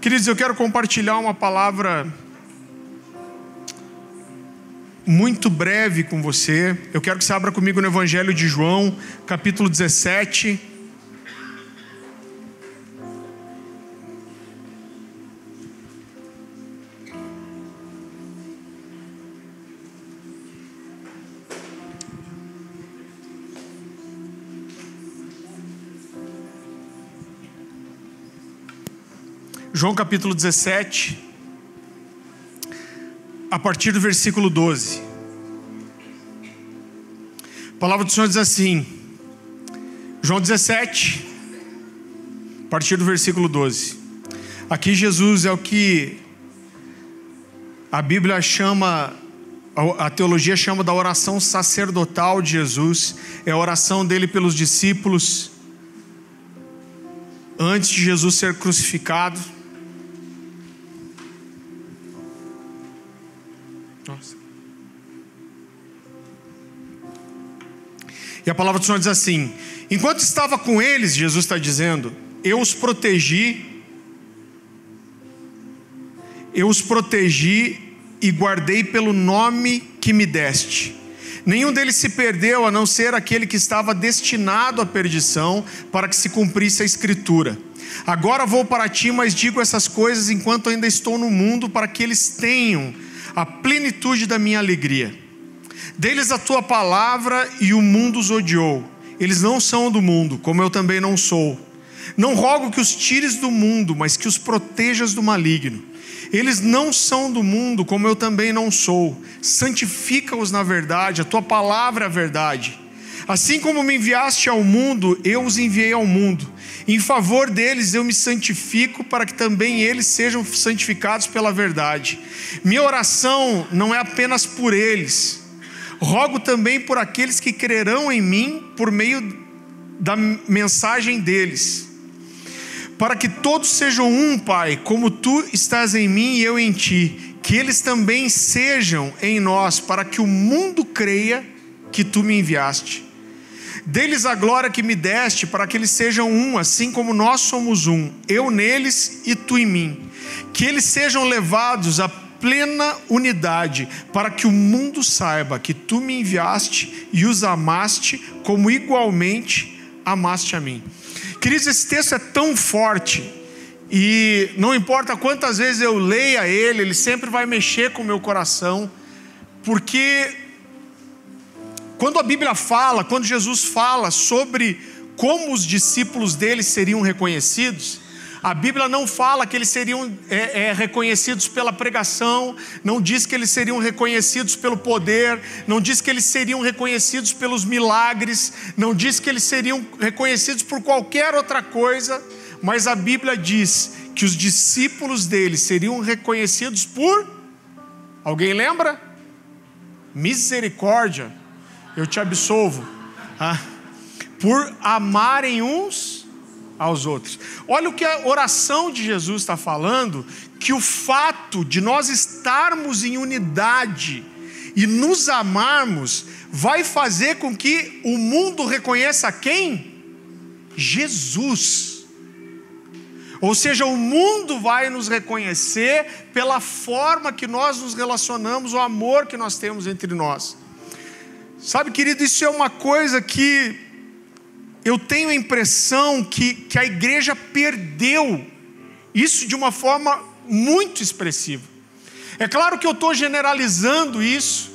Queridos, eu quero compartilhar uma palavra muito breve com você. Eu quero que você abra comigo no Evangelho de João, capítulo 17. João capítulo 17, a partir do versículo 12. A palavra do Senhor diz assim, João 17, a partir do versículo 12. Aqui Jesus é o que a Bíblia chama, a teologia chama da oração sacerdotal de Jesus, é a oração dele pelos discípulos antes de Jesus ser crucificado. E a palavra do Senhor diz assim: enquanto estava com eles, Jesus está dizendo, eu os protegi, eu os protegi e guardei pelo nome que me deste. Nenhum deles se perdeu, a não ser aquele que estava destinado à perdição, para que se cumprisse a Escritura. Agora vou para ti, mas digo essas coisas enquanto ainda estou no mundo, para que eles tenham a plenitude da minha alegria. Deles a tua palavra e o mundo os odiou. Eles não são do mundo, como eu também não sou. Não rogo que os tires do mundo, mas que os protejas do maligno. Eles não são do mundo, como eu também não sou. Santifica-os na verdade, a tua palavra é a verdade. Assim como me enviaste ao mundo, eu os enviei ao mundo. Em favor deles eu me santifico, para que também eles sejam santificados pela verdade. Minha oração não é apenas por eles, rogo também por aqueles que crerão em mim por meio da mensagem deles. Para que todos sejam um, Pai, como tu estás em mim e eu em ti, que eles também sejam em nós, para que o mundo creia que tu me enviaste. Deles a glória que me deste, para que eles sejam um, assim como nós somos um, eu neles e tu em mim. Que eles sejam levados à plena unidade, para que o mundo saiba que tu me enviaste e os amaste, como igualmente amaste a mim. Queridos, esse texto é tão forte, e não importa quantas vezes eu leia ele, ele sempre vai mexer com o meu coração, porque quando a Bíblia fala, quando Jesus fala sobre como os discípulos dele seriam reconhecidos, a Bíblia não fala que eles seriam é, é, reconhecidos pela pregação, não diz que eles seriam reconhecidos pelo poder, não diz que eles seriam reconhecidos pelos milagres, não diz que eles seriam reconhecidos por qualquer outra coisa, mas a Bíblia diz que os discípulos dele seriam reconhecidos por. Alguém lembra? Misericórdia eu te absolvo, ah, por amarem uns aos outros. Olha o que a oração de Jesus está falando: que o fato de nós estarmos em unidade e nos amarmos vai fazer com que o mundo reconheça quem? Jesus. Ou seja, o mundo vai nos reconhecer pela forma que nós nos relacionamos, o amor que nós temos entre nós. Sabe, querido, isso é uma coisa que eu tenho a impressão que, que a igreja perdeu isso de uma forma muito expressiva. É claro que eu estou generalizando isso,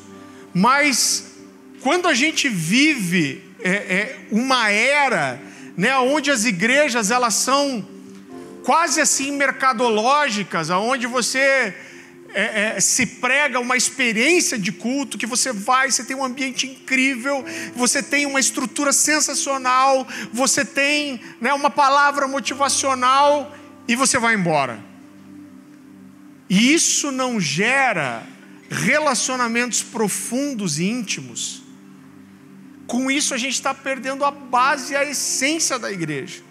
mas quando a gente vive é, é, uma era né, onde as igrejas elas são quase assim mercadológicas, aonde você é, é, se prega uma experiência de culto, que você vai, você tem um ambiente incrível, você tem uma estrutura sensacional, você tem né, uma palavra motivacional e você vai embora. E isso não gera relacionamentos profundos e íntimos. Com isso a gente está perdendo a base e a essência da igreja.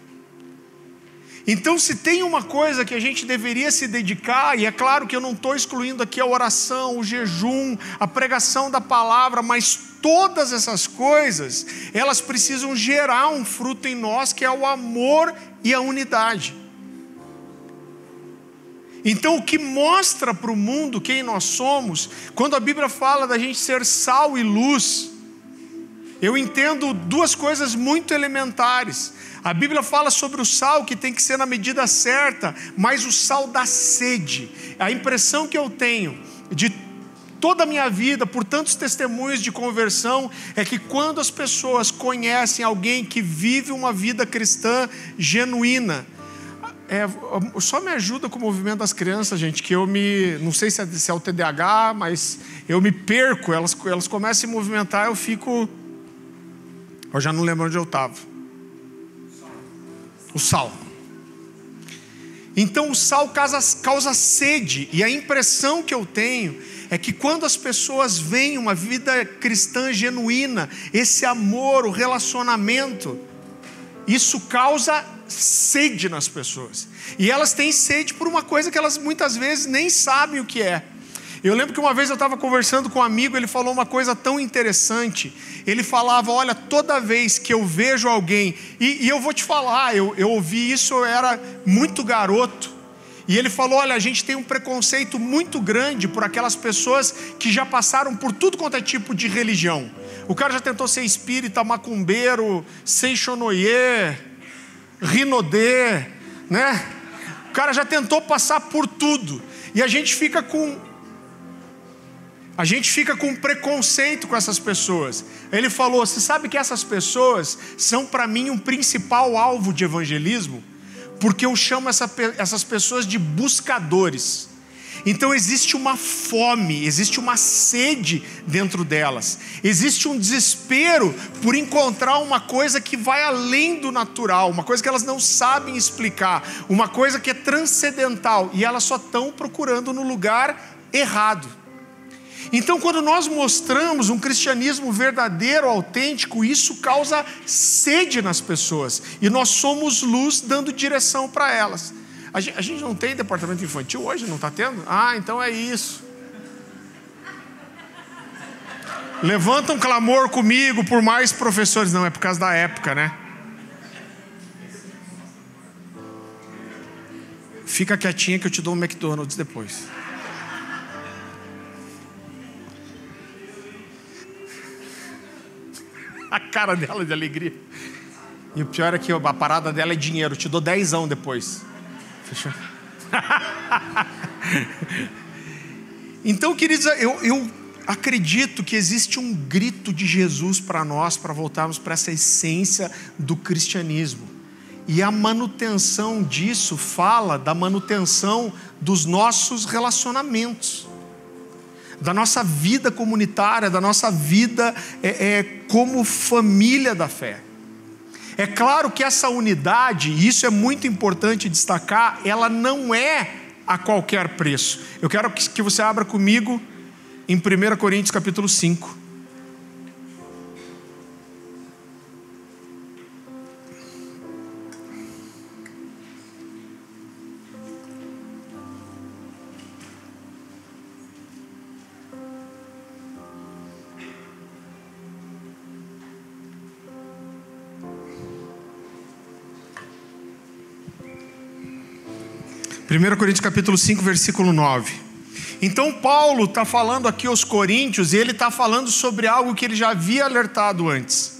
Então, se tem uma coisa que a gente deveria se dedicar, e é claro que eu não estou excluindo aqui a oração, o jejum, a pregação da palavra, mas todas essas coisas, elas precisam gerar um fruto em nós que é o amor e a unidade. Então, o que mostra para o mundo quem nós somos, quando a Bíblia fala da gente ser sal e luz, eu entendo duas coisas muito elementares. A Bíblia fala sobre o sal que tem que ser na medida certa, mas o sal dá sede. A impressão que eu tenho de toda a minha vida, por tantos testemunhos de conversão, é que quando as pessoas conhecem alguém que vive uma vida cristã genuína, é, só me ajuda com o movimento das crianças, gente, que eu me. Não sei se é, se é o TDAH, mas eu me perco, elas, elas começam a se movimentar, eu fico. Eu já não lembro onde eu estava. O sal. Então o sal causa, causa sede, e a impressão que eu tenho é que quando as pessoas veem uma vida cristã genuína, esse amor, o relacionamento, isso causa sede nas pessoas. E elas têm sede por uma coisa que elas muitas vezes nem sabem o que é. Eu lembro que uma vez eu estava conversando com um amigo, ele falou uma coisa tão interessante. Ele falava: Olha, toda vez que eu vejo alguém, e, e eu vou te falar, eu, eu ouvi isso, eu era muito garoto. E ele falou: olha, a gente tem um preconceito muito grande por aquelas pessoas que já passaram por tudo quanto é tipo de religião. O cara já tentou ser espírita, macumbeiro, seixonoye, rinodê, né? O cara já tentou passar por tudo. E a gente fica com. A gente fica com preconceito com essas pessoas. Ele falou: você sabe que essas pessoas são para mim um principal alvo de evangelismo? porque eu chamo essa, essas pessoas de buscadores. Então existe uma fome, existe uma sede dentro delas, existe um desespero por encontrar uma coisa que vai além do natural, uma coisa que elas não sabem explicar, uma coisa que é transcendental e elas só estão procurando no lugar errado. Então, quando nós mostramos um cristianismo verdadeiro, autêntico, isso causa sede nas pessoas. E nós somos luz dando direção para elas. A gente, não tem departamento infantil hoje, não está tendo? Ah, então é isso. Levanta um clamor comigo por mais professores. Não, é por causa da época, né? Fica quietinha que eu te dou um McDonald's depois. A cara dela de alegria. E o pior é que a parada dela é dinheiro. Eu te dou dezão depois. Fechou? então, queridos, eu, eu acredito que existe um grito de Jesus para nós, para voltarmos para essa essência do cristianismo. E a manutenção disso fala da manutenção dos nossos relacionamentos da nossa vida comunitária, da nossa vida é, é, como família da fé. É claro que essa unidade, e isso é muito importante destacar, ela não é a qualquer preço. Eu quero que você abra comigo em 1 Coríntios capítulo 5. 1 Coríntios capítulo 5, versículo 9. Então Paulo está falando aqui aos Coríntios e ele está falando sobre algo que ele já havia alertado antes.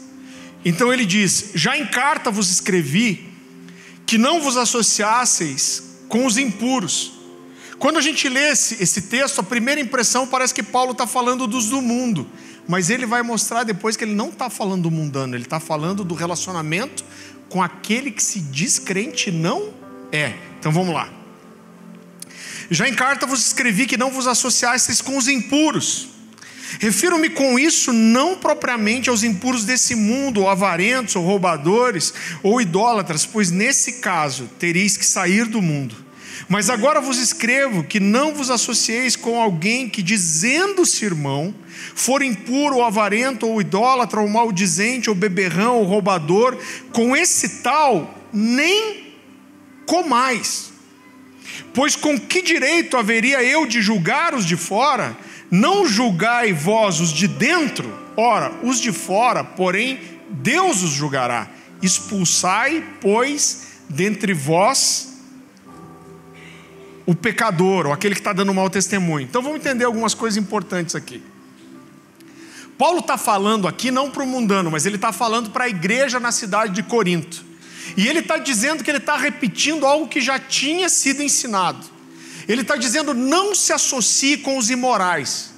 Então ele diz: Já em carta vos escrevi que não vos associasseis com os impuros. Quando a gente lê esse, esse texto, a primeira impressão parece que Paulo está falando dos do mundo, mas ele vai mostrar depois que ele não está falando do mundano, ele está falando do relacionamento com aquele que se diz crente não é. Então vamos lá. Já em carta vos escrevi que não vos associasseis com os impuros. Refiro-me com isso não propriamente aos impuros desse mundo, ou avarentos, ou roubadores, ou idólatras, pois nesse caso tereis que sair do mundo. Mas agora vos escrevo que não vos associeis com alguém que, dizendo-se irmão, for impuro, ou avarento, ou idólatra, ou maldizente, ou beberrão, ou roubador, com esse tal nem comais Pois com que direito haveria eu de julgar os de fora? Não julgai vós os de dentro? Ora, os de fora, porém, Deus os julgará. Expulsai, pois, dentre vós o pecador, ou aquele que está dando mau testemunho. Então vamos entender algumas coisas importantes aqui. Paulo está falando aqui não para o mundano, mas ele está falando para a igreja na cidade de Corinto. E ele está dizendo que ele está repetindo algo que já tinha sido ensinado. Ele está dizendo: não se associe com os imorais.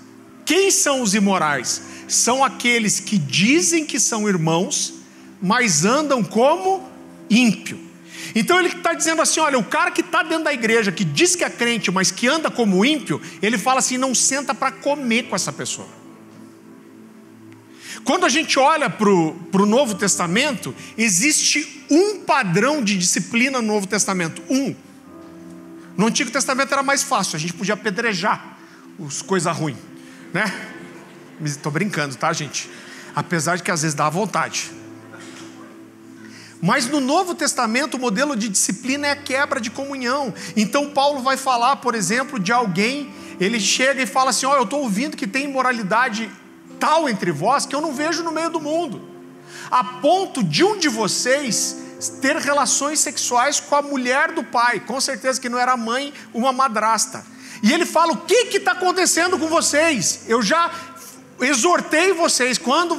Quem são os imorais? São aqueles que dizem que são irmãos, mas andam como ímpio. Então ele está dizendo assim: olha, o cara que está dentro da igreja, que diz que é crente, mas que anda como ímpio, ele fala assim: não senta para comer com essa pessoa. Quando a gente olha para o Novo Testamento, existe um padrão de disciplina no Novo Testamento. Um. No Antigo Testamento era mais fácil, a gente podia apedrejar os coisas ruins, né? Estou brincando, tá, gente? Apesar de que às vezes dá vontade. Mas no Novo Testamento o modelo de disciplina é a quebra de comunhão. Então Paulo vai falar, por exemplo, de alguém, ele chega e fala assim: Ó, oh, eu estou ouvindo que tem imoralidade tal entre vós que eu não vejo no meio do mundo, a ponto de um de vocês ter relações sexuais com a mulher do pai, com certeza que não era mãe, uma madrasta. E ele fala: O que está acontecendo com vocês? Eu já exortei vocês, quando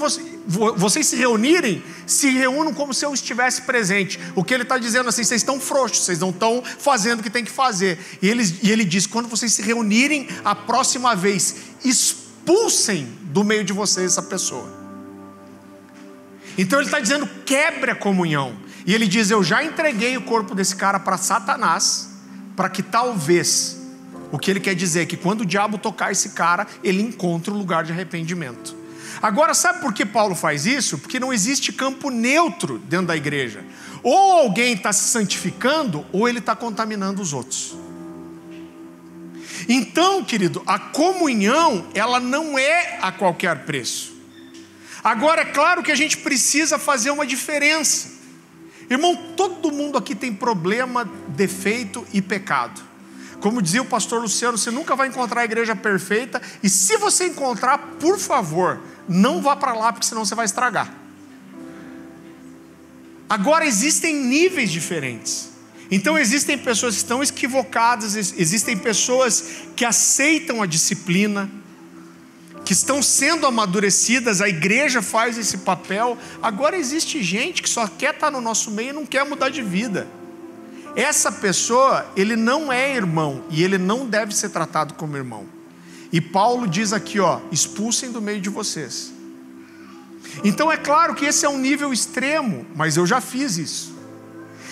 vocês se reunirem, se reúnam como se eu estivesse presente. O que ele está dizendo assim, vocês estão frouxos, vocês não estão fazendo o que tem que fazer. E ele, e ele diz: quando vocês se reunirem a próxima vez, expulsem do meio de vocês essa pessoa. Então ele está dizendo: quebre a comunhão. E ele diz: Eu já entreguei o corpo desse cara para Satanás, para que talvez, o que ele quer dizer é que quando o diabo tocar esse cara, ele encontre um lugar de arrependimento. Agora, sabe por que Paulo faz isso? Porque não existe campo neutro dentro da igreja. Ou alguém está se santificando, ou ele está contaminando os outros. Então, querido, a comunhão, ela não é a qualquer preço. Agora, é claro que a gente precisa fazer uma diferença. Irmão, todo mundo aqui tem problema, defeito e pecado. Como dizia o pastor Luciano, você nunca vai encontrar a igreja perfeita, e se você encontrar, por favor, não vá para lá, porque senão você vai estragar. Agora, existem níveis diferentes. Então, existem pessoas que estão equivocadas, existem pessoas que aceitam a disciplina, que estão sendo amadurecidas, a igreja faz esse papel. Agora existe gente que só quer estar no nosso meio e não quer mudar de vida. Essa pessoa, ele não é irmão e ele não deve ser tratado como irmão. E Paulo diz aqui, ó, expulsem do meio de vocês. Então é claro que esse é um nível extremo, mas eu já fiz isso.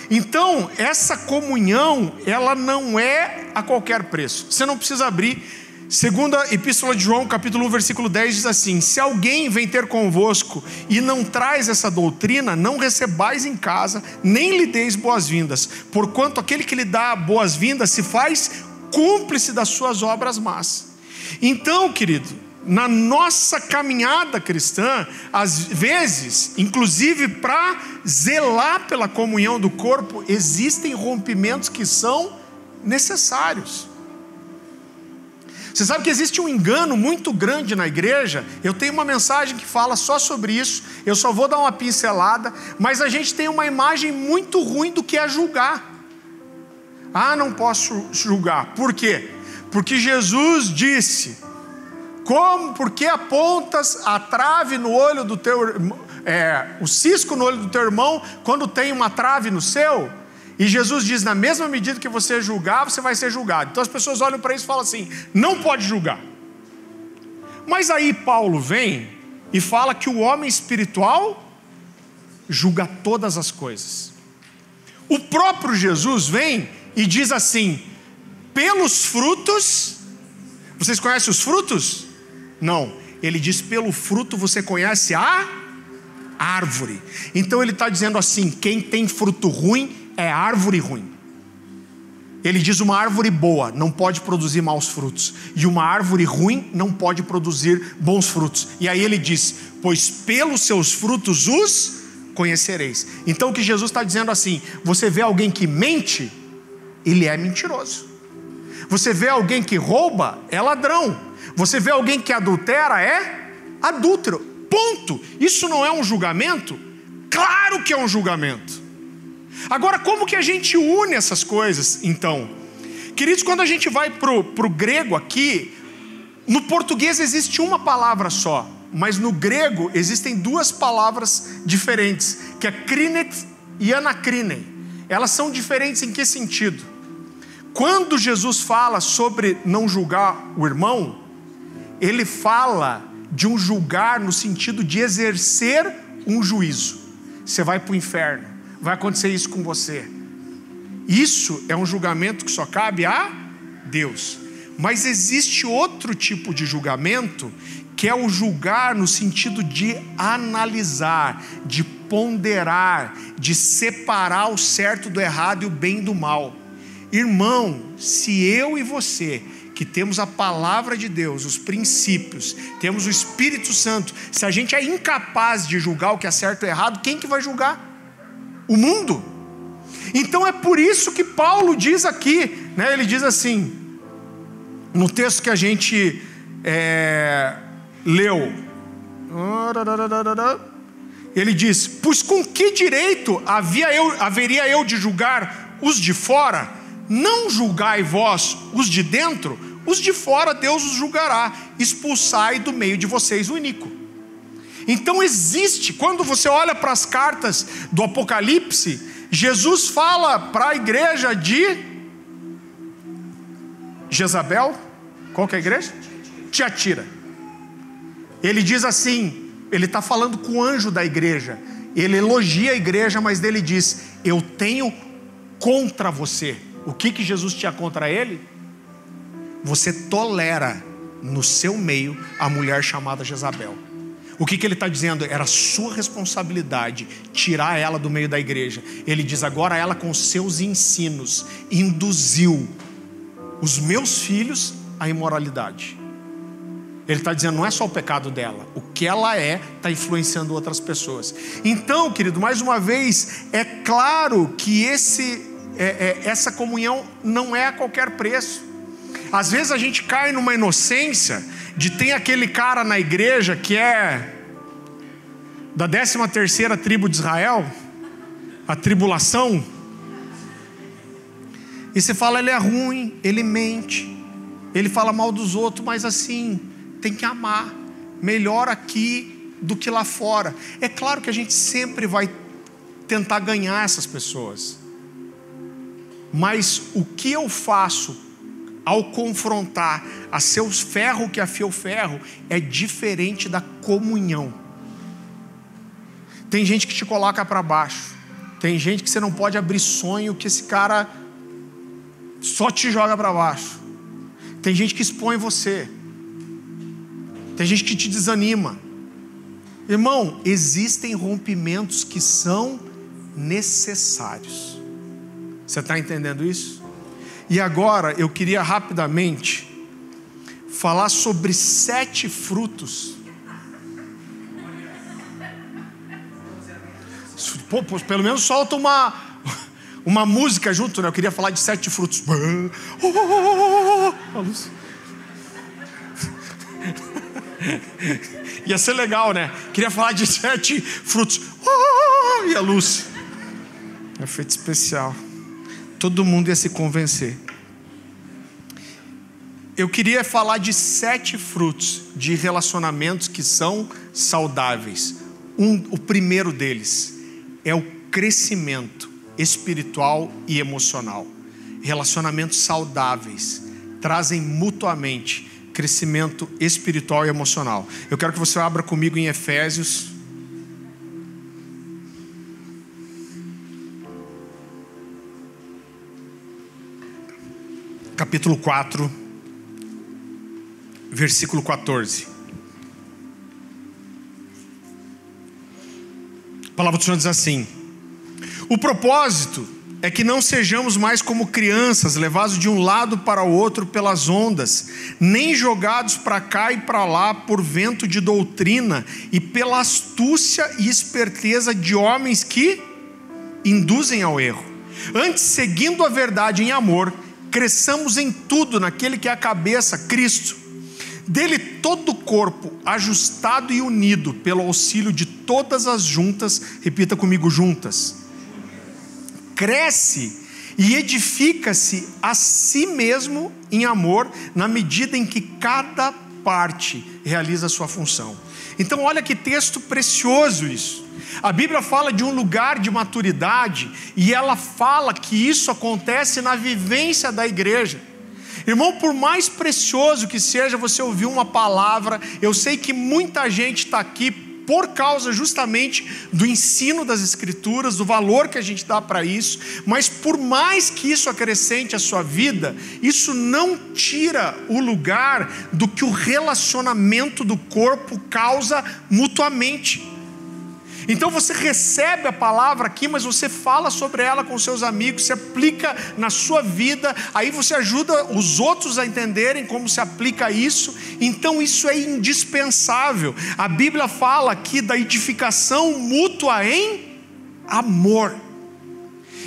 Então, essa comunhão, ela não é a qualquer preço. Você não precisa abrir Segunda Epístola de João, capítulo 1, versículo 10 diz assim: Se alguém vem ter convosco e não traz essa doutrina, não recebais em casa, nem lhe deis boas-vindas, porquanto aquele que lhe dá boas-vindas se faz cúmplice das suas obras más. Então, querido, na nossa caminhada cristã, às vezes, inclusive para zelar pela comunhão do corpo, existem rompimentos que são necessários. Você sabe que existe um engano muito grande na igreja. Eu tenho uma mensagem que fala só sobre isso. Eu só vou dar uma pincelada. Mas a gente tem uma imagem muito ruim do que é julgar. Ah, não posso julgar. Por quê? Porque Jesus disse: Como? Porque apontas a trave no olho do teu é, o cisco no olho do teu irmão quando tem uma trave no seu? E Jesus diz: na mesma medida que você julgar, você vai ser julgado. Então as pessoas olham para isso e falam assim: não pode julgar. Mas aí Paulo vem e fala que o homem espiritual julga todas as coisas. O próprio Jesus vem e diz assim: pelos frutos, vocês conhecem os frutos? Não. Ele diz: pelo fruto você conhece a árvore. Então ele está dizendo assim: quem tem fruto ruim é árvore ruim. Ele diz: uma árvore boa não pode produzir maus frutos, e uma árvore ruim não pode produzir bons frutos. E aí ele diz: pois pelos seus frutos os conhecereis. Então o que Jesus está dizendo assim: você vê alguém que mente, ele é mentiroso. Você vê alguém que rouba, é ladrão. Você vê alguém que adultera, é adúltero. Ponto. Isso não é um julgamento? Claro que é um julgamento. Agora, como que a gente une essas coisas, então? Queridos, quando a gente vai para o grego aqui, no português existe uma palavra só, mas no grego existem duas palavras diferentes, que é krinet e anakrine. Elas são diferentes em que sentido? Quando Jesus fala sobre não julgar o irmão, ele fala de um julgar no sentido de exercer um juízo. Você vai para o inferno, vai acontecer isso com você. Isso é um julgamento que só cabe a Deus. Mas existe outro tipo de julgamento que é o julgar no sentido de analisar, de ponderar, de separar o certo do errado e o bem do mal. Irmão, se eu e você, que temos a palavra de Deus, os princípios, temos o Espírito Santo, se a gente é incapaz de julgar o que é certo ou errado, quem que vai julgar? O mundo. Então é por isso que Paulo diz aqui, né, ele diz assim, no texto que a gente é, leu, ele diz: Pois com que direito havia eu, haveria eu de julgar os de fora? Não julgai vós os de dentro, os de fora Deus os julgará, expulsai do meio de vocês o iníquo. Então existe, quando você olha para as cartas do Apocalipse, Jesus fala para a igreja de Jezabel, qual que é a igreja? Tiatira. Ele diz assim, ele está falando com o anjo da igreja, ele elogia a igreja, mas ele diz: Eu tenho contra você. O que, que Jesus tinha contra ele? Você tolera no seu meio a mulher chamada Jezabel. O que, que ele está dizendo? Era sua responsabilidade tirar ela do meio da igreja. Ele diz: agora ela, com seus ensinos, induziu os meus filhos à imoralidade. Ele está dizendo, não é só o pecado dela, o que ela é está influenciando outras pessoas. Então, querido, mais uma vez, é claro que esse, é, é, essa comunhão não é a qualquer preço. Às vezes a gente cai numa inocência de tem aquele cara na igreja que é da 13 terceira tribo de Israel, a tribulação, e você fala, ele é ruim, ele mente, ele fala mal dos outros, mas assim, tem que amar. Melhor aqui do que lá fora. É claro que a gente sempre vai tentar ganhar essas pessoas. Mas o que eu faço ao confrontar a seus ferro que afia o ferro é diferente da comunhão. Tem gente que te coloca para baixo. Tem gente que você não pode abrir sonho que esse cara só te joga para baixo. Tem gente que expõe você. Tem gente que te desanima. Irmão, existem rompimentos que são necessários. Você está entendendo isso? E agora eu queria rapidamente falar sobre sete frutos. Pô, pelo menos solta uma, uma música junto, né? Eu queria falar de sete frutos. Ia ser legal, né? Queria falar de sete frutos. E a luz. Efeito especial. Todo mundo ia se convencer. Eu queria falar de sete frutos de relacionamentos que são saudáveis. Um, o primeiro deles é o crescimento espiritual e emocional. Relacionamentos saudáveis trazem mutuamente crescimento espiritual e emocional. Eu quero que você abra comigo em Efésios. Capítulo 4, versículo 14. A palavra do Senhor diz assim: o propósito é que não sejamos mais como crianças, levados de um lado para o outro pelas ondas, nem jogados para cá e para lá por vento de doutrina e pela astúcia e esperteza de homens que induzem ao erro. Antes, seguindo a verdade em amor, cresçamos em tudo naquele que é a cabeça, Cristo. Dele todo o corpo, ajustado e unido pelo auxílio de todas as juntas, repita comigo, juntas cresce e edifica-se a si mesmo em amor, na medida em que cada parte realiza a sua função. Então, olha que texto precioso isso. A Bíblia fala de um lugar de maturidade e ela fala que isso acontece na vivência da igreja. Irmão, por mais precioso que seja você ouvir uma palavra, eu sei que muita gente está aqui por causa justamente do ensino das Escrituras, do valor que a gente dá para isso, mas por mais que isso acrescente a sua vida, isso não tira o lugar do que o relacionamento do corpo causa mutuamente. Então você recebe a palavra aqui, mas você fala sobre ela com seus amigos, se aplica na sua vida, aí você ajuda os outros a entenderem como se aplica isso. Então isso é indispensável. A Bíblia fala aqui da edificação mútua em amor.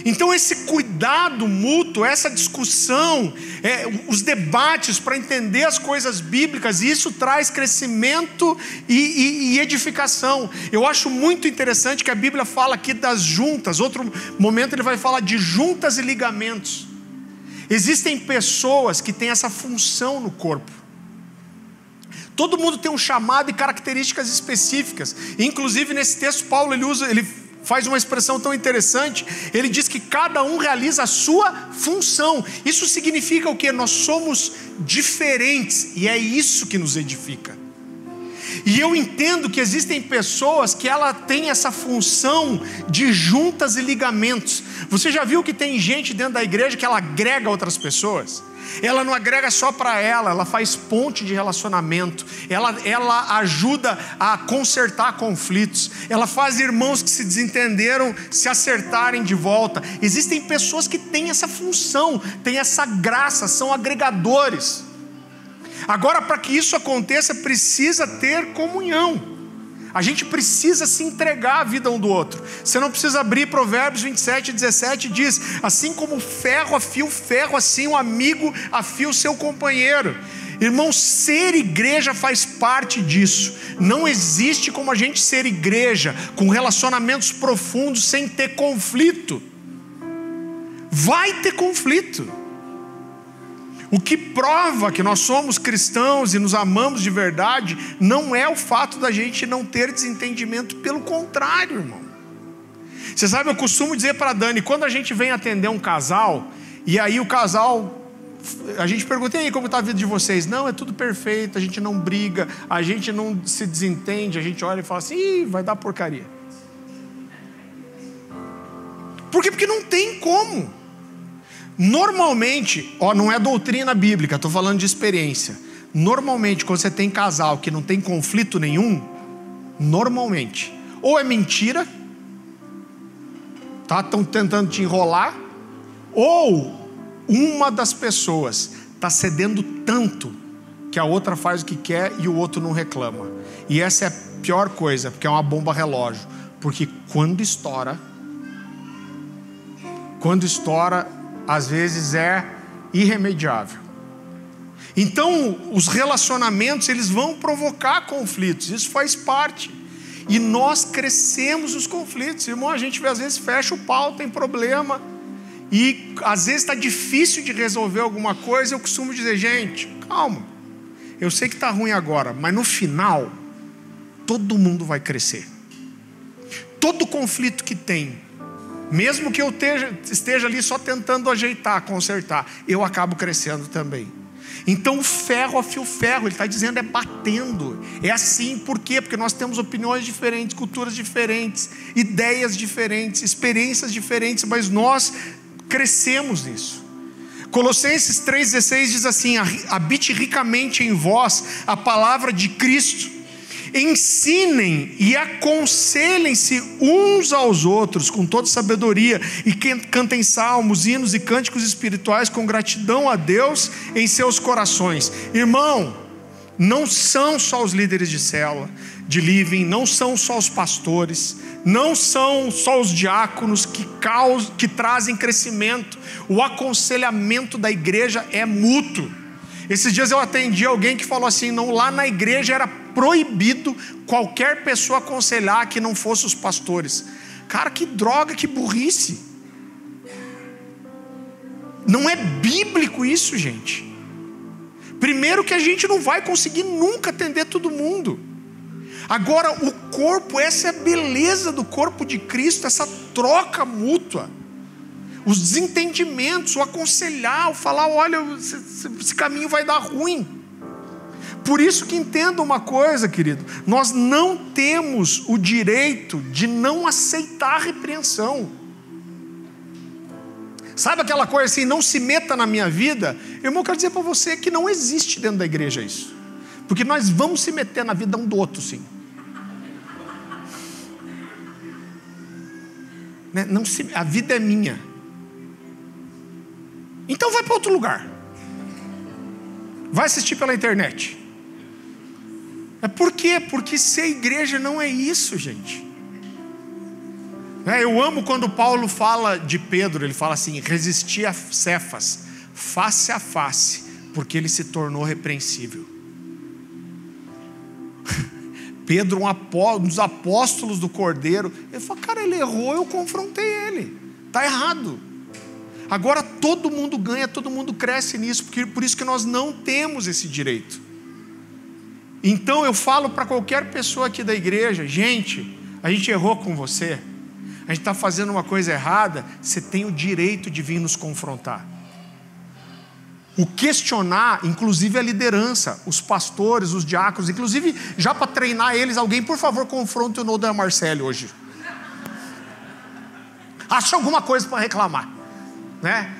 Então, esse cuidado mútuo, essa discussão, é, os debates para entender as coisas bíblicas, isso traz crescimento e, e, e, edificação. Eu acho muito interessante que a Bíblia fala aqui das juntas, outro momento ele vai falar de juntas e ligamentos. Existem pessoas que têm essa função no corpo. Todo mundo tem um chamado e características específicas. Inclusive nesse texto Paulo ele usa, ele faz uma expressão tão interessante. Ele diz que cada um realiza a sua função. Isso significa o que? Nós somos diferentes e é isso que nos edifica. E eu entendo que existem pessoas que ela tem essa função de juntas e ligamentos. Você já viu que tem gente dentro da igreja que ela agrega outras pessoas? Ela não agrega só para ela, ela faz ponte de relacionamento, ela, ela ajuda a consertar conflitos, ela faz irmãos que se desentenderam se acertarem de volta. Existem pessoas que têm essa função, têm essa graça, são agregadores. Agora, para que isso aconteça, precisa ter comunhão. A gente precisa se entregar à vida um do outro. Você não precisa abrir Provérbios 27, 17, diz: Assim como o ferro afia o ferro, assim o amigo afia o seu companheiro. Irmão, ser igreja faz parte disso. Não existe como a gente ser igreja com relacionamentos profundos sem ter conflito. Vai ter conflito. O que prova que nós somos cristãos e nos amamos de verdade não é o fato da gente não ter desentendimento, pelo contrário, irmão. Você sabe, eu costumo dizer para Dani, quando a gente vem atender um casal, e aí o casal, a gente pergunta, e aí, como está a vida de vocês? Não, é tudo perfeito, a gente não briga, a gente não se desentende, a gente olha e fala assim, Ih, vai dar porcaria. Por quê? Porque não tem como. Normalmente, ó, não é doutrina bíblica, estou falando de experiência. Normalmente, quando você tem casal que não tem conflito nenhum, normalmente, ou é mentira, tá? Estão tentando te enrolar, ou uma das pessoas está cedendo tanto que a outra faz o que quer e o outro não reclama. E essa é a pior coisa, porque é uma bomba relógio. Porque quando estoura, quando estoura, às vezes é irremediável. Então, os relacionamentos, eles vão provocar conflitos, isso faz parte. E nós crescemos os conflitos. Irmão, a gente às vezes fecha o pau, tem problema. E às vezes está difícil de resolver alguma coisa. Eu costumo dizer, gente, calma. Eu sei que está ruim agora, mas no final, todo mundo vai crescer. Todo conflito que tem, mesmo que eu esteja, ali só tentando ajeitar, consertar, eu acabo crescendo também. Então o ferro afia o ferro, ele está dizendo é batendo. É assim, por quê? Porque nós temos opiniões diferentes, culturas diferentes, ideias diferentes, experiências diferentes, mas nós crescemos nisso. Colossenses 3,16 diz assim: habite ricamente em vós a palavra de Cristo ensinem e aconselhem-se uns aos outros com toda sabedoria e cantem salmos, hinos e cânticos espirituais com gratidão a Deus em seus corações. Irmão, não são só os líderes de célula, de living, não são só os pastores, não são só os diáconos que, que trazem crescimento, o aconselhamento da igreja é mútuo. Esses dias eu atendi alguém que falou assim: não, lá na igreja era proibido qualquer pessoa aconselhar que não fosse os pastores. Cara, que droga, que burrice. Não é bíblico isso, gente. Primeiro, que a gente não vai conseguir nunca atender todo mundo. Agora, o corpo, essa é a beleza do corpo de Cristo, essa troca mútua. Os desentendimentos, o aconselhar, o falar: olha, esse caminho vai dar ruim. Por isso que entenda uma coisa, querido: nós não temos o direito de não aceitar a repreensão. Sabe aquela coisa assim, não se meta na minha vida? Irmão, eu quero dizer para você que não existe dentro da igreja isso. Porque nós vamos se meter na vida um do outro, sim. Né? Não se, a vida é minha. Então vai para outro lugar. Vai assistir pela internet. É por quê? Porque ser igreja não é isso, gente. É, eu amo quando Paulo fala de Pedro, ele fala assim: resistir a Cefas, face a face, porque ele se tornou repreensível. Pedro, um, dos apóstolos do Cordeiro, ele fala: cara, ele errou, eu confrontei ele, está errado. Agora todo mundo ganha, todo mundo cresce nisso, porque por isso que nós não temos esse direito. Então eu falo para qualquer pessoa aqui da igreja: gente, a gente errou com você a gente está fazendo uma coisa errada, você tem o direito de vir nos confrontar. O questionar, inclusive a liderança, os pastores, os diáconos, inclusive já para treinar eles, alguém, por favor, confronte o Noda Marcelo hoje. Acha alguma coisa para reclamar, né?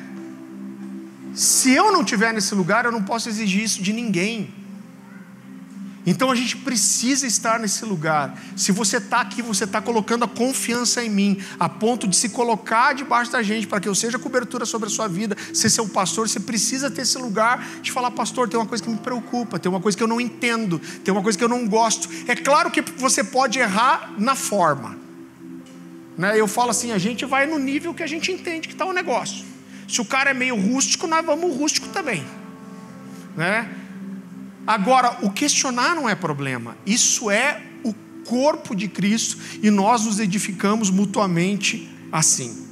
Se eu não estiver nesse lugar, eu não posso exigir isso de ninguém. Então a gente precisa estar nesse lugar. Se você está aqui, você está colocando a confiança em mim, a ponto de se colocar debaixo da gente, para que eu seja cobertura sobre a sua vida, ser seu pastor, você precisa ter esse lugar de falar, pastor, tem uma coisa que me preocupa, tem uma coisa que eu não entendo, tem uma coisa que eu não gosto. É claro que você pode errar na forma. Né? Eu falo assim, a gente vai no nível que a gente entende que está o negócio. Se o cara é meio rústico, nós vamos rústico também. Né? Agora, o questionar não é problema, isso é o corpo de Cristo e nós nos edificamos mutuamente assim.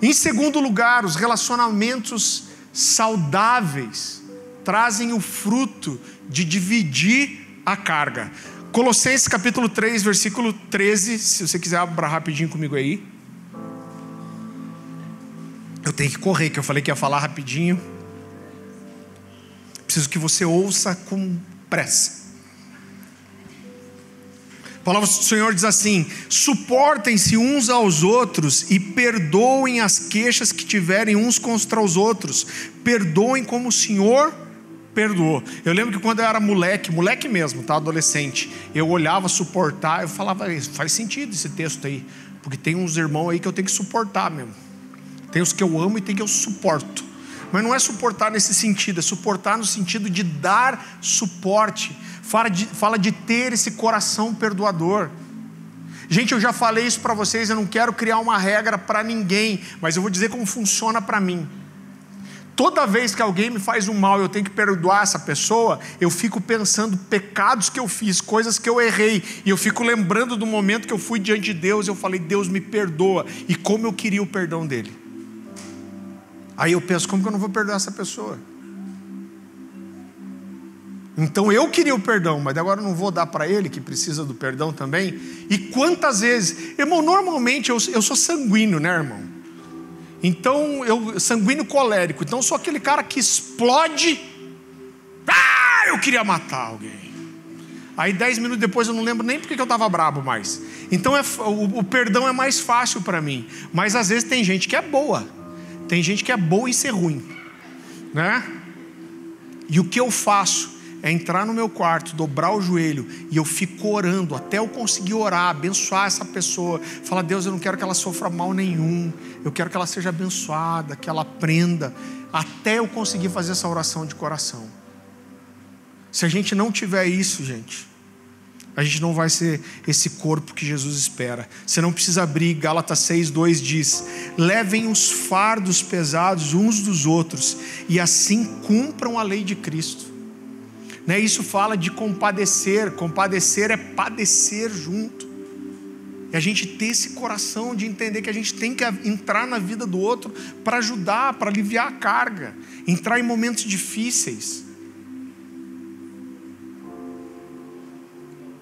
Em segundo lugar, os relacionamentos saudáveis trazem o fruto de dividir a carga. Colossenses capítulo 3, versículo 13, se você quiser abrir rapidinho comigo aí. Eu tenho que correr, que eu falei que ia falar rapidinho. Preciso que você ouça com pressa. A palavra do Senhor diz assim: suportem-se uns aos outros e perdoem as queixas que tiverem uns contra os outros. Perdoem como o Senhor perdoou. Eu lembro que quando eu era moleque, moleque mesmo, tá, adolescente, eu olhava suportar, eu falava, faz sentido esse texto aí, porque tem uns irmãos aí que eu tenho que suportar mesmo. Tem os que eu amo e tem que eu suporto. Mas não é suportar nesse sentido, é suportar no sentido de dar suporte. Fala de, fala de ter esse coração perdoador. Gente, eu já falei isso para vocês, eu não quero criar uma regra para ninguém, mas eu vou dizer como funciona para mim. Toda vez que alguém me faz um mal eu tenho que perdoar essa pessoa, eu fico pensando pecados que eu fiz, coisas que eu errei, e eu fico lembrando do momento que eu fui diante de Deus, eu falei: "Deus me perdoa", e como eu queria o perdão dele. Aí eu penso, como que eu não vou perdoar essa pessoa? Então eu queria o perdão, mas agora eu não vou dar para ele que precisa do perdão também. E quantas vezes, irmão, normalmente eu, eu sou sanguíneo, né, irmão? Então eu sanguíneo colérico. Então eu sou aquele cara que explode. Ah, eu queria matar alguém. Aí dez minutos depois eu não lembro nem porque eu estava brabo mais. Então é, o, o perdão é mais fácil para mim. Mas às vezes tem gente que é boa. Tem gente que é boa em ser ruim, né? E o que eu faço é entrar no meu quarto, dobrar o joelho e eu fico orando até eu conseguir orar, abençoar essa pessoa. Falar, Deus, eu não quero que ela sofra mal nenhum, eu quero que ela seja abençoada, que ela aprenda, até eu conseguir fazer essa oração de coração. Se a gente não tiver isso, gente, a gente não vai ser esse corpo que Jesus espera. Você não precisa abrir, Gálatas 6,2 diz: levem os fardos pesados uns dos outros, e assim cumpram a lei de Cristo. Né? Isso fala de compadecer, compadecer é padecer junto, É a gente ter esse coração de entender que a gente tem que entrar na vida do outro para ajudar, para aliviar a carga, entrar em momentos difíceis.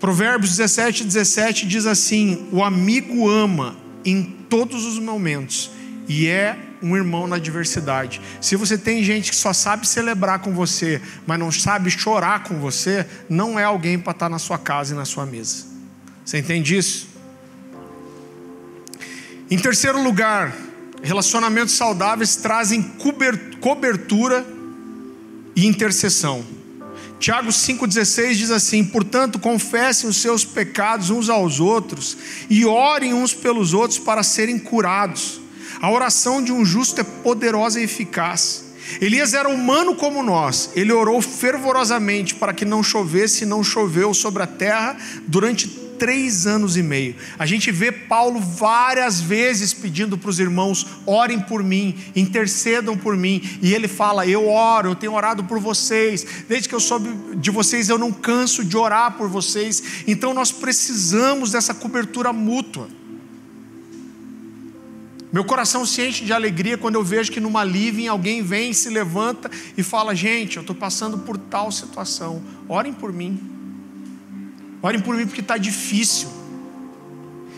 Provérbios 17, 17 diz assim: O amigo ama em todos os momentos e é um irmão na adversidade. Se você tem gente que só sabe celebrar com você, mas não sabe chorar com você, não é alguém para estar na sua casa e na sua mesa. Você entende isso? Em terceiro lugar, relacionamentos saudáveis trazem cobertura e intercessão. Tiago 5,16 diz assim: Portanto, confessem os seus pecados uns aos outros e orem uns pelos outros para serem curados. A oração de um justo é poderosa e eficaz. Elias era humano como nós, ele orou fervorosamente para que não chovesse e não choveu sobre a terra durante três anos e meio. A gente vê Paulo várias vezes pedindo para os irmãos: orem por mim, intercedam por mim. E ele fala: Eu oro, eu tenho orado por vocês. Desde que eu soube de vocês, eu não canso de orar por vocês. Então nós precisamos dessa cobertura mútua. Meu coração se enche de alegria quando eu vejo que numa living alguém vem, se levanta e fala: Gente, eu estou passando por tal situação, orem por mim. Orem por mim porque está difícil.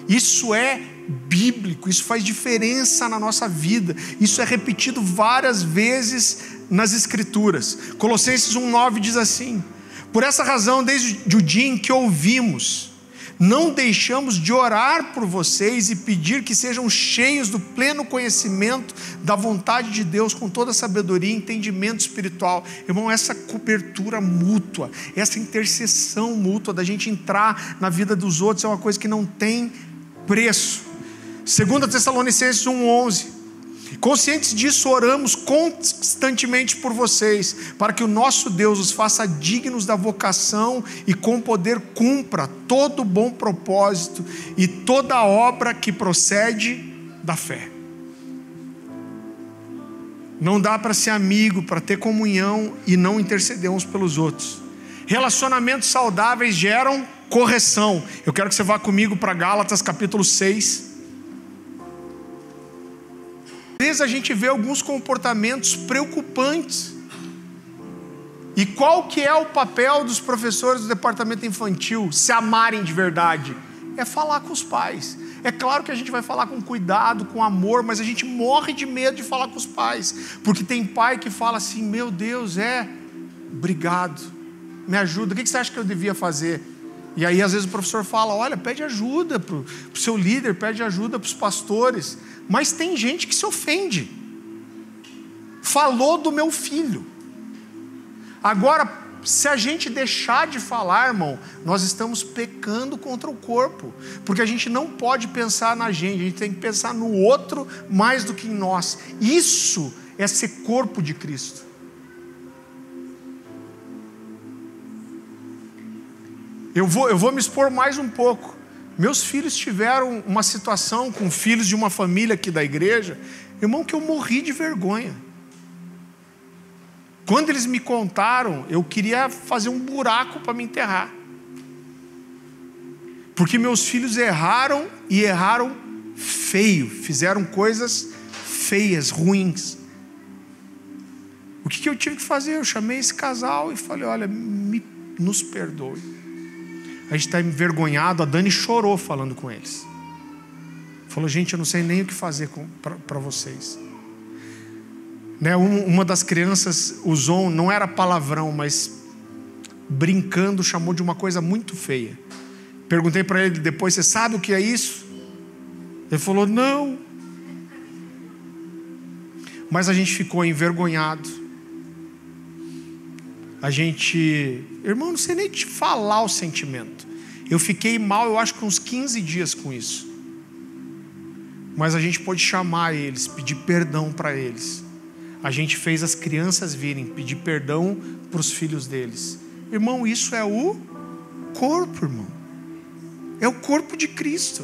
Isso é bíblico, isso faz diferença na nossa vida. Isso é repetido várias vezes nas Escrituras. Colossenses 1,9 diz assim: Por essa razão, desde o dia em que ouvimos, não deixamos de orar por vocês e pedir que sejam cheios do pleno conhecimento da vontade de Deus, com toda sabedoria e entendimento espiritual. Irmão, essa cobertura mútua, essa intercessão mútua da gente entrar na vida dos outros é uma coisa que não tem preço. 2 Tessalonicenses 1,11 Conscientes disso, oramos constantemente por vocês, para que o nosso Deus os faça dignos da vocação e com poder cumpra todo bom propósito e toda obra que procede da fé. Não dá para ser amigo, para ter comunhão e não interceder uns pelos outros. Relacionamentos saudáveis geram correção. Eu quero que você vá comigo para Gálatas capítulo 6 vezes a gente vê alguns comportamentos preocupantes. E qual que é o papel dos professores do departamento infantil, se amarem de verdade? É falar com os pais. É claro que a gente vai falar com cuidado, com amor, mas a gente morre de medo de falar com os pais, porque tem pai que fala assim: meu Deus, é, obrigado, me ajuda, o que você acha que eu devia fazer? E aí, às vezes, o professor fala: olha, pede ajuda para o seu líder, pede ajuda para os pastores. Mas tem gente que se ofende. Falou do meu filho. Agora, se a gente deixar de falar, irmão, nós estamos pecando contra o corpo, porque a gente não pode pensar na gente, a gente tem que pensar no outro mais do que em nós. Isso é ser corpo de Cristo. Eu vou, eu vou me expor mais um pouco. Meus filhos tiveram uma situação com filhos de uma família aqui da igreja, irmão, que eu morri de vergonha. Quando eles me contaram, eu queria fazer um buraco para me enterrar. Porque meus filhos erraram e erraram feio, fizeram coisas feias, ruins. O que, que eu tive que fazer? Eu chamei esse casal e falei: olha, me, nos perdoe a gente está envergonhado. A Dani chorou falando com eles. Falou, gente, eu não sei nem o que fazer para vocês. Né, uma das crianças usou, não era palavrão, mas brincando, chamou de uma coisa muito feia. Perguntei para ele depois: Você sabe o que é isso? Ele falou: Não. Mas a gente ficou envergonhado. A gente, irmão, não sei nem te falar o sentimento. Eu fiquei mal, eu acho que uns 15 dias com isso. Mas a gente pode chamar eles, pedir perdão para eles. A gente fez as crianças virem, pedir perdão para os filhos deles. Irmão, isso é o corpo, irmão. É o corpo de Cristo.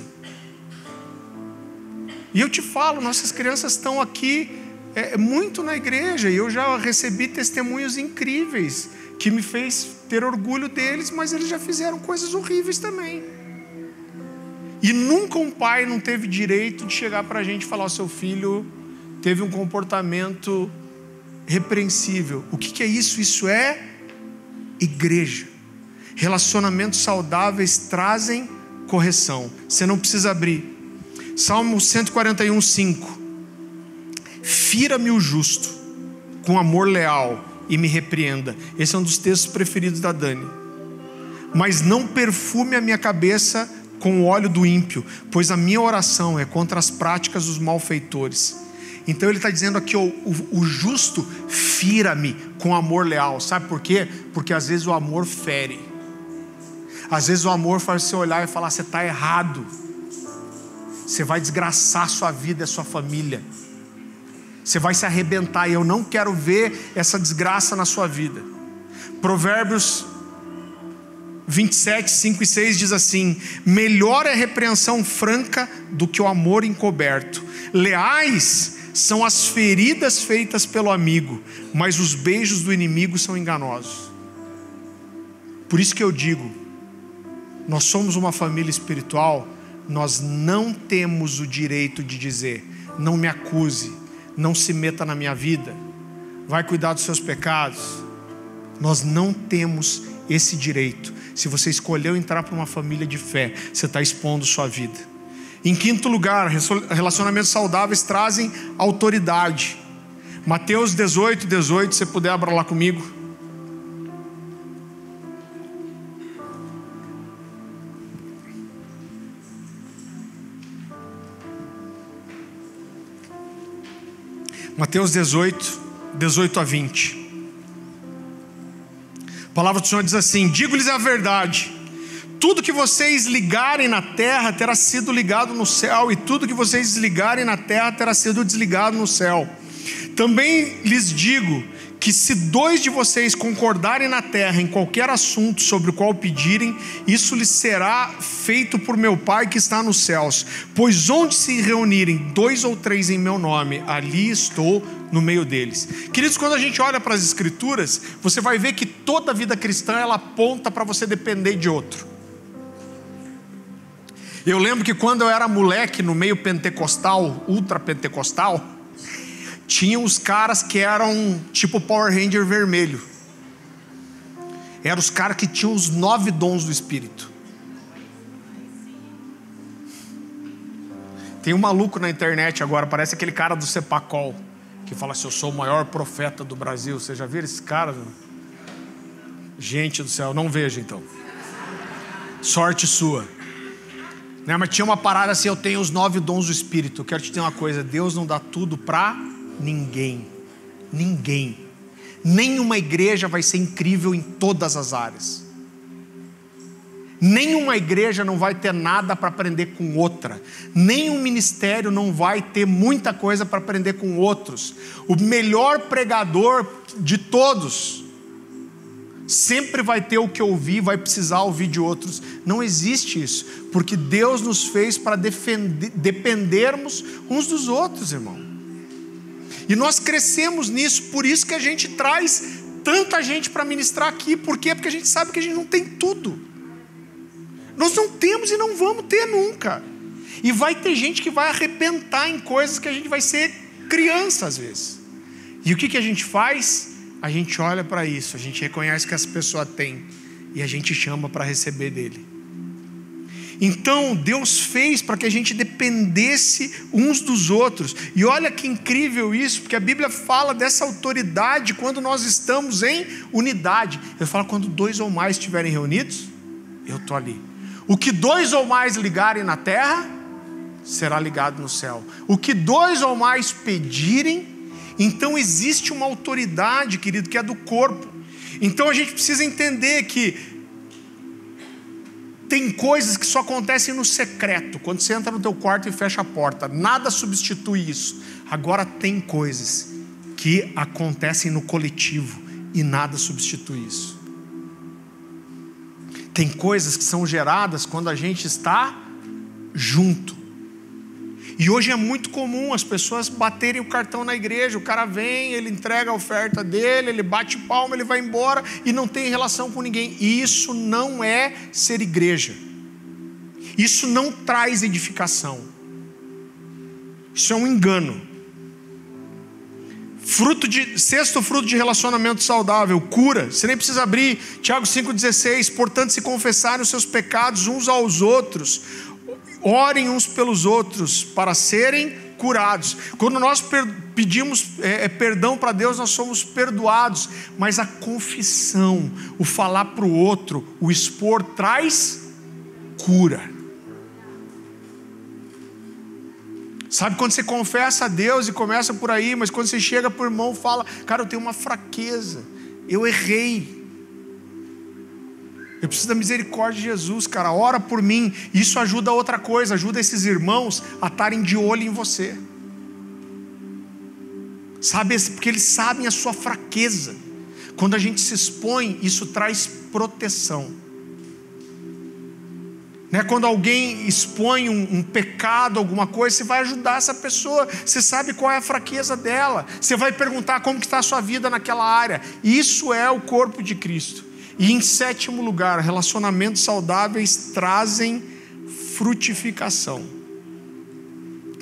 E eu te falo, nossas crianças estão aqui é, muito na igreja, e eu já recebi testemunhos incríveis que me fez ter orgulho deles, mas eles já fizeram coisas horríveis também. E nunca um pai não teve direito de chegar para a gente e falar: o seu filho teve um comportamento repreensível. O que, que é isso? Isso é igreja. Relacionamentos saudáveis trazem correção. Você não precisa abrir. Salmo 141, 5. Fira-me o justo com amor leal e me repreenda. Esse é um dos textos preferidos da Dani. Mas não perfume a minha cabeça com o óleo do ímpio, pois a minha oração é contra as práticas dos malfeitores. Então ele está dizendo aqui: o, o, o justo fira-me com amor leal. Sabe por quê? Porque às vezes o amor fere. Às vezes o amor faz você olhar e falar: você está errado. Você vai desgraçar sua vida e sua família. Você vai se arrebentar e eu não quero ver essa desgraça na sua vida. Provérbios 27, 5 e 6 diz assim: Melhor é a repreensão franca do que o amor encoberto. Leais são as feridas feitas pelo amigo, mas os beijos do inimigo são enganosos. Por isso que eu digo, nós somos uma família espiritual, nós não temos o direito de dizer: não me acuse, não se meta na minha vida, vai cuidar dos seus pecados. Nós não temos esse direito. Se você escolheu entrar para uma família de fé, você está expondo sua vida. Em quinto lugar, relacionamentos saudáveis trazem autoridade. Mateus 18, 18, se puder abrir lá comigo. Mateus 18, 18 a 20. A palavra do Senhor diz assim: Digo-lhes a verdade, tudo que vocês ligarem na terra terá sido ligado no céu, e tudo que vocês desligarem na terra terá sido desligado no céu. Também lhes digo que se dois de vocês concordarem na terra em qualquer assunto sobre o qual pedirem, isso lhes será feito por meu Pai que está nos céus. Pois onde se reunirem dois ou três em meu nome, ali estou no meio deles. Queridos, quando a gente olha para as escrituras, você vai ver que toda a vida cristã ela aponta para você depender de outro. Eu lembro que quando eu era moleque no meio pentecostal, ultra pentecostal, tinha os caras que eram tipo Power Ranger vermelho. Eram os caras que tinham os nove dons do Espírito. Tem um maluco na internet agora, parece aquele cara do Sepacol, que fala assim: Eu sou o maior profeta do Brasil. Você já viu esse cara? Gente do céu, não veja então. Sorte sua. Né? Mas tinha uma parada assim: Eu tenho os nove dons do Espírito. Eu quero te dizer uma coisa: Deus não dá tudo para Ninguém. Ninguém. Nenhuma igreja vai ser incrível em todas as áreas. Nenhuma igreja não vai ter nada para aprender com outra. Nenhum ministério não vai ter muita coisa para aprender com outros. O melhor pregador de todos sempre vai ter o que ouvir, vai precisar ouvir de outros. Não existe isso, porque Deus nos fez para dependermos uns dos outros, irmão. E nós crescemos nisso, por isso que a gente traz tanta gente para ministrar aqui. Por quê? Porque a gente sabe que a gente não tem tudo. Nós não temos e não vamos ter nunca. E vai ter gente que vai arrebentar em coisas que a gente vai ser criança às vezes. E o que, que a gente faz? A gente olha para isso, a gente reconhece que essa pessoa tem e a gente chama para receber dele. Então Deus fez para que a gente dependesse uns dos outros. E olha que incrível isso, porque a Bíblia fala dessa autoridade quando nós estamos em unidade. Ele fala quando dois ou mais estiverem reunidos, eu estou ali. O que dois ou mais ligarem na terra, será ligado no céu. O que dois ou mais pedirem, então existe uma autoridade, querido, que é do corpo. Então a gente precisa entender que tem coisas que só acontecem no secreto, quando você entra no teu quarto e fecha a porta. Nada substitui isso. Agora tem coisas que acontecem no coletivo e nada substitui isso. Tem coisas que são geradas quando a gente está junto. E hoje é muito comum as pessoas baterem o cartão na igreja. O cara vem, ele entrega a oferta dele, ele bate palma, ele vai embora e não tem relação com ninguém. E isso não é ser igreja. Isso não traz edificação. Isso é um engano. Fruto de, sexto fruto de relacionamento saudável, cura. Você nem precisa abrir Tiago 5,16. Portanto, se confessarem os seus pecados uns aos outros, orem uns pelos outros para serem curados. Quando nós pedimos é, é, perdão para Deus, nós somos perdoados. Mas a confissão, o falar para o outro, o expor, traz cura. Sabe quando você confessa a Deus e começa por aí, mas quando você chega para o irmão fala, cara, eu tenho uma fraqueza, eu errei. Eu preciso da misericórdia de Jesus, cara. Ora por mim. Isso ajuda outra coisa, ajuda esses irmãos a estarem de olho em você. Sabe, porque eles sabem a sua fraqueza. Quando a gente se expõe, isso traz proteção. Né? Quando alguém expõe um, um, pecado, alguma coisa, você vai ajudar essa pessoa, você sabe qual é a fraqueza dela, você vai perguntar como está a sua vida naquela área. Isso é o corpo de Cristo. E em sétimo lugar, relacionamentos saudáveis trazem frutificação.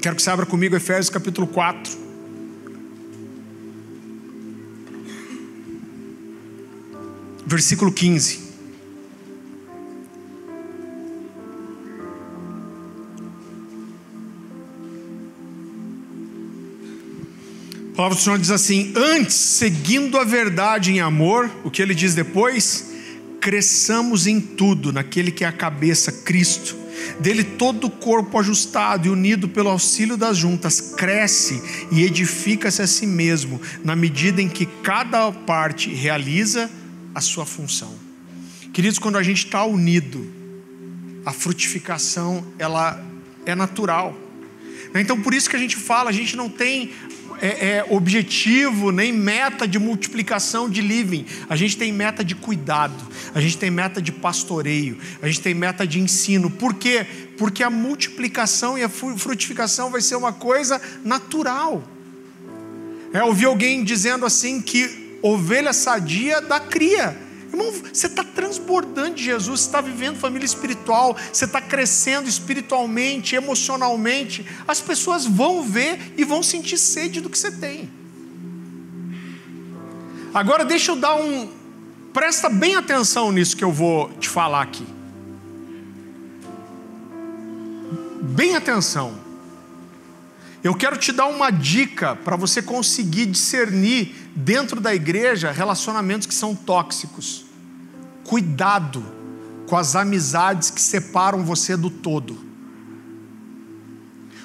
Quero que você abra comigo Efésios capítulo 4. Versículo 15. A palavra do Senhor diz assim: antes, seguindo a verdade em amor, o que ele diz depois? Cresçamos em tudo naquele que é a cabeça, Cristo. Dele todo o corpo ajustado e unido pelo auxílio das juntas cresce e edifica-se a si mesmo, na medida em que cada parte realiza a sua função. Queridos, quando a gente está unido, a frutificação ela é natural. Então por isso que a gente fala, a gente não tem é, é, objetivo, nem meta de multiplicação de living. A gente tem meta de cuidado, a gente tem meta de pastoreio, a gente tem meta de ensino. Por quê? Porque a multiplicação e a frutificação vai ser uma coisa natural. É, ouvi alguém dizendo assim que ovelha sadia dá cria. Irmão, você está transbordando de Jesus, você está vivendo família espiritual, você está crescendo espiritualmente, emocionalmente. As pessoas vão ver e vão sentir sede do que você tem. Agora deixa eu dar um. Presta bem atenção nisso que eu vou te falar aqui. Bem atenção. Eu quero te dar uma dica para você conseguir discernir dentro da igreja relacionamentos que são tóxicos. Cuidado com as amizades que separam você do todo.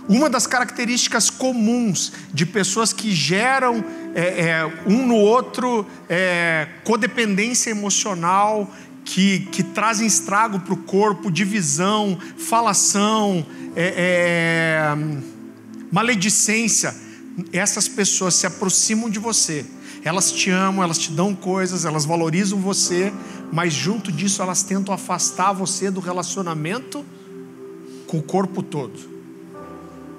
Uma das características comuns de pessoas que geram é, é, um no outro é, codependência emocional, que, que trazem estrago para o corpo, divisão, falação, é, é, maledicência, essas pessoas se aproximam de você elas te amam, elas te dão coisas, elas valorizam você, mas junto disso elas tentam afastar você do relacionamento com o corpo todo.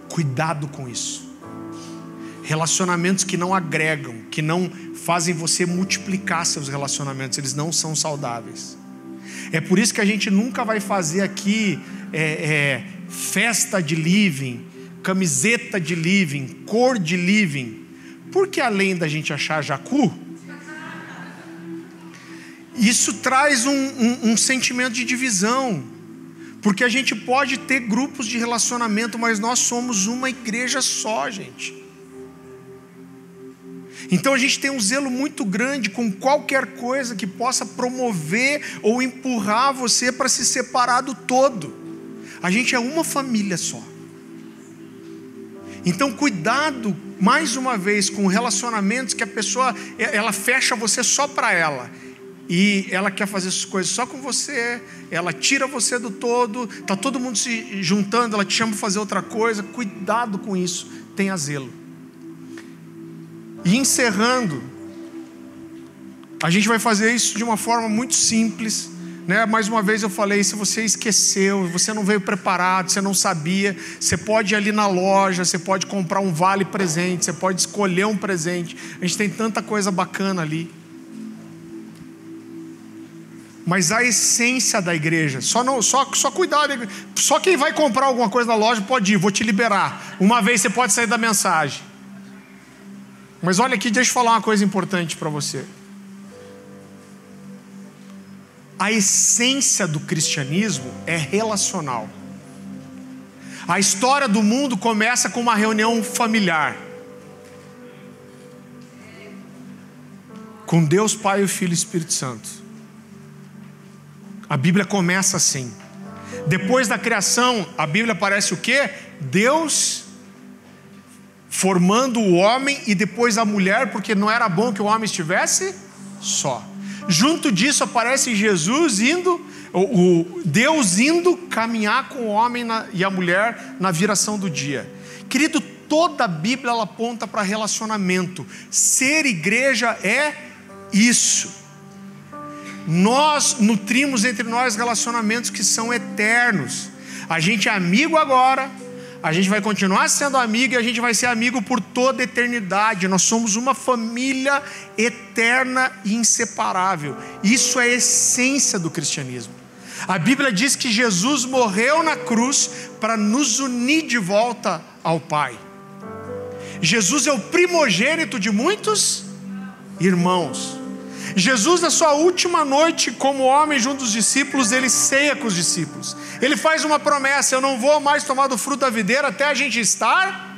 Cuidado com isso. Relacionamentos que não agregam, que não fazem você multiplicar seus relacionamentos, eles não são saudáveis. É por isso que a gente nunca vai fazer aqui é, é, festa de living, camiseta de living, cor de living porque além da gente achar jacu, isso traz um, um, um sentimento de divisão. Porque a gente pode ter grupos de relacionamento, mas nós somos uma igreja só, gente. Então a gente tem um zelo muito grande com qualquer coisa que possa promover ou empurrar você para se separar do todo. A gente é uma família só. Então cuidado mais uma vez com relacionamentos que a pessoa ela fecha você só para ela e ela quer fazer as coisas só com você, ela tira você do todo, tá todo mundo se juntando, ela te chama para fazer outra coisa. Cuidado com isso, tenha zelo. E encerrando, a gente vai fazer isso de uma forma muito simples né? Mais uma vez eu falei: se você esqueceu, você não veio preparado, você não sabia, você pode ir ali na loja, você pode comprar um vale presente, você pode escolher um presente. A gente tem tanta coisa bacana ali. mas a essência da igreja. Só, não, só, só cuidado. Só quem vai comprar alguma coisa na loja pode ir, vou te liberar. Uma vez você pode sair da mensagem. Mas olha aqui, deixa eu falar uma coisa importante para você. A essência do cristianismo é relacional. A história do mundo começa com uma reunião familiar. Com Deus Pai, o Filho e o Espírito Santo. A Bíblia começa assim. Depois da criação, a Bíblia parece o quê? Deus formando o homem e depois a mulher, porque não era bom que o homem estivesse só. Junto disso aparece Jesus indo, o, Deus indo caminhar com o homem e a mulher na viração do dia. Querido, toda a Bíblia ela aponta para relacionamento. Ser igreja é isso. Nós nutrimos entre nós relacionamentos que são eternos. A gente é amigo agora, a gente vai continuar sendo amigo e a gente vai ser amigo por toda a eternidade. Nós somos uma família eterna e inseparável. Isso é a essência do cristianismo. A Bíblia diz que Jesus morreu na cruz para nos unir de volta ao Pai. Jesus é o primogênito de muitos irmãos. Jesus, na sua última noite como homem junto dos discípulos, ele ceia com os discípulos. Ele faz uma promessa: eu não vou mais tomar do fruto da videira até a gente estar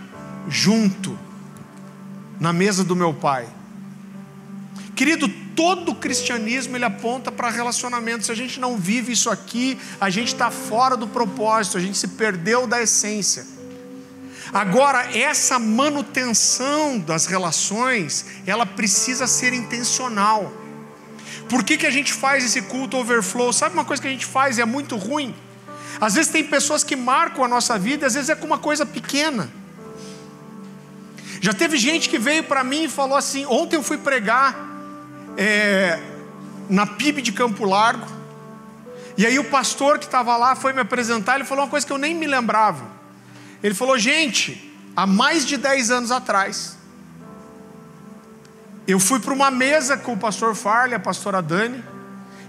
junto na mesa do meu Pai. Querido, todo o cristianismo ele aponta para relacionamento. Se a gente não vive isso aqui, a gente está fora do propósito, a gente se perdeu da essência. Agora, essa manutenção das relações, ela precisa ser intencional. Por que, que a gente faz esse culto overflow? Sabe uma coisa que a gente faz e é muito ruim? Às vezes tem pessoas que marcam a nossa vida, às vezes é com uma coisa pequena. Já teve gente que veio para mim e falou assim: ontem eu fui pregar é, na PIB de Campo Largo, e aí o pastor que estava lá foi me apresentar, ele falou uma coisa que eu nem me lembrava. Ele falou: gente, há mais de 10 anos atrás, eu fui para uma mesa com o pastor Farley, a pastora Dani.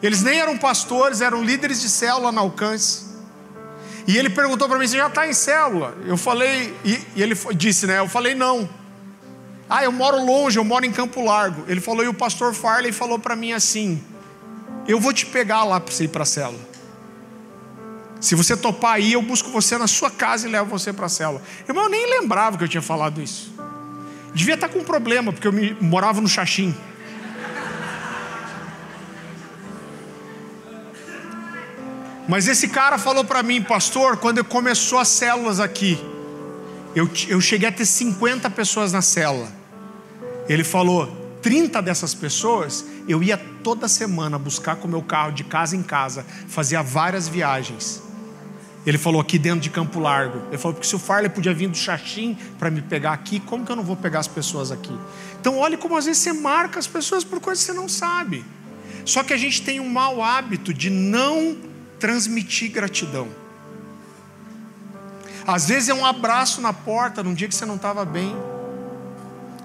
Eles nem eram pastores, eram líderes de célula na alcance. E ele perguntou para mim: Você já está em célula? Eu falei, e, e, ele disse, né? Eu falei, não. Ah, eu moro longe, eu moro em Campo Largo. Ele falou, e o pastor Farley falou para mim assim: Eu vou te pegar lá para você ir para a célula. Se você topar aí, eu busco você na sua casa e levo você para a célula. Irmão, eu nem lembrava que eu tinha falado isso. Devia estar com um problema, porque eu me, morava no Xaxim. Mas esse cara falou para mim, pastor, quando começou as células aqui, eu, eu cheguei a ter 50 pessoas na célula. Ele falou, 30 dessas pessoas eu ia toda semana buscar com o meu carro de casa em casa, fazia várias viagens. Ele falou aqui dentro de Campo Largo. Ele falou, porque se o Farley podia vir do Xaxim para me pegar aqui, como que eu não vou pegar as pessoas aqui? Então, olhe como às vezes você marca as pessoas por coisas que você não sabe. Só que a gente tem um mau hábito de não transmitir gratidão. Às vezes é um abraço na porta num dia que você não estava bem.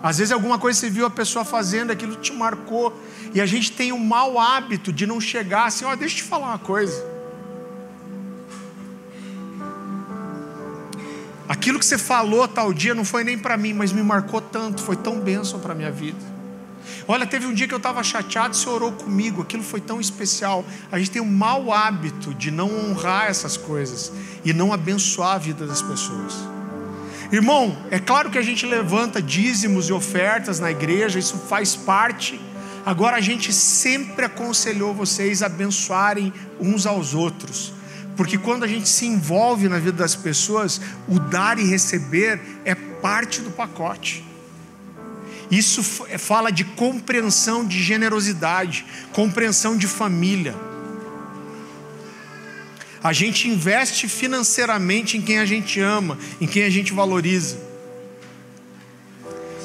Às vezes é alguma coisa você viu a pessoa fazendo, aquilo te marcou. E a gente tem um mau hábito de não chegar assim, ó, oh, deixa eu te falar uma coisa. Aquilo que você falou tal dia não foi nem para mim, mas me marcou tanto, foi tão bênção para a minha vida. Olha, teve um dia que eu estava chateado, você orou comigo, aquilo foi tão especial. A gente tem um mau hábito de não honrar essas coisas e não abençoar a vida das pessoas. Irmão, é claro que a gente levanta dízimos e ofertas na igreja, isso faz parte. Agora a gente sempre aconselhou vocês a abençoarem uns aos outros porque quando a gente se envolve na vida das pessoas, o dar e receber é parte do pacote. Isso fala de compreensão de generosidade, compreensão de família. A gente investe financeiramente em quem a gente ama, em quem a gente valoriza.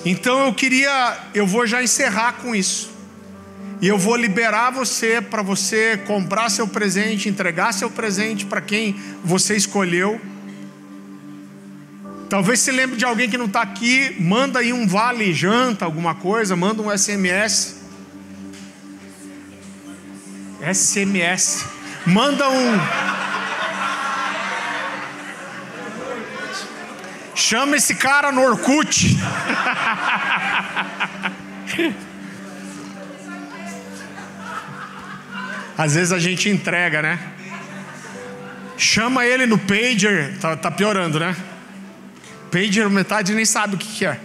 Então eu queria, eu vou já encerrar com isso. E eu vou liberar você para você comprar seu presente, entregar seu presente para quem você escolheu. Talvez se lembre de alguém que não está aqui, manda aí um vale janta, alguma coisa, manda um SMS. SMS. Manda um. Chama esse cara no Orkut. Às vezes a gente entrega, né? Chama ele no pager, tá, tá piorando, né? Pager, metade nem sabe o que, que é.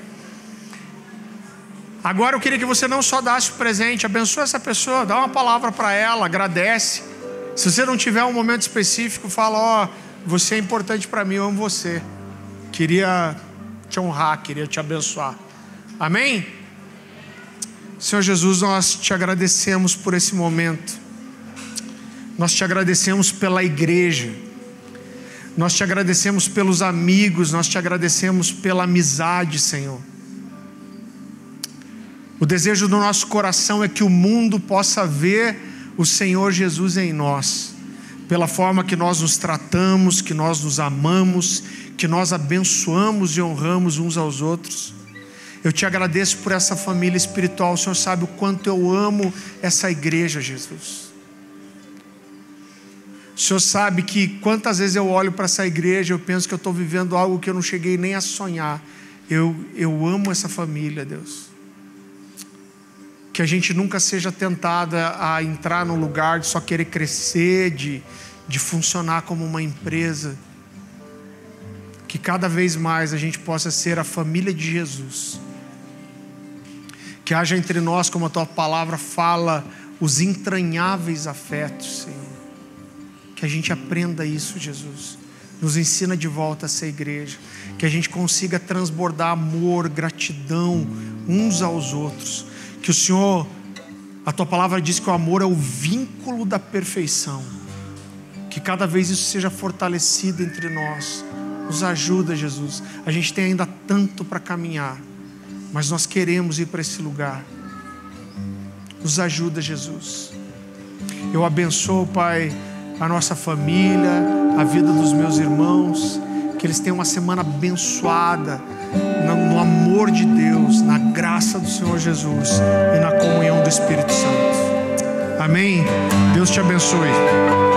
Agora eu queria que você não só dasse o presente, abençoe essa pessoa, dá uma palavra para ela, agradece. Se você não tiver um momento específico, fala: Ó, oh, você é importante para mim, eu amo você. Queria te honrar, queria te abençoar. Amém? Senhor Jesus, nós te agradecemos por esse momento. Nós te agradecemos pela igreja. Nós te agradecemos pelos amigos, nós te agradecemos pela amizade, Senhor. O desejo do nosso coração é que o mundo possa ver o Senhor Jesus em nós, pela forma que nós nos tratamos, que nós nos amamos, que nós abençoamos e honramos uns aos outros. Eu te agradeço por essa família espiritual, o Senhor sabe o quanto eu amo essa igreja, Jesus. O Senhor sabe que quantas vezes eu olho para essa igreja, eu penso que eu estou vivendo algo que eu não cheguei nem a sonhar. Eu, eu amo essa família, Deus. Que a gente nunca seja tentada a entrar num lugar de só querer crescer, de, de funcionar como uma empresa. Que cada vez mais a gente possa ser a família de Jesus. Que haja entre nós, como a tua palavra fala, os entranháveis afetos, Senhor que a gente aprenda isso, Jesus. Nos ensina de volta essa igreja. Que a gente consiga transbordar amor, gratidão uns aos outros. Que o Senhor, a tua palavra diz que o amor é o vínculo da perfeição. Que cada vez isso seja fortalecido entre nós. Nos ajuda, Jesus. A gente tem ainda tanto para caminhar, mas nós queremos ir para esse lugar. Nos ajuda, Jesus. Eu abençoo, Pai a nossa família, a vida dos meus irmãos, que eles tenham uma semana abençoada no amor de Deus, na graça do Senhor Jesus e na comunhão do Espírito Santo. Amém? Deus te abençoe.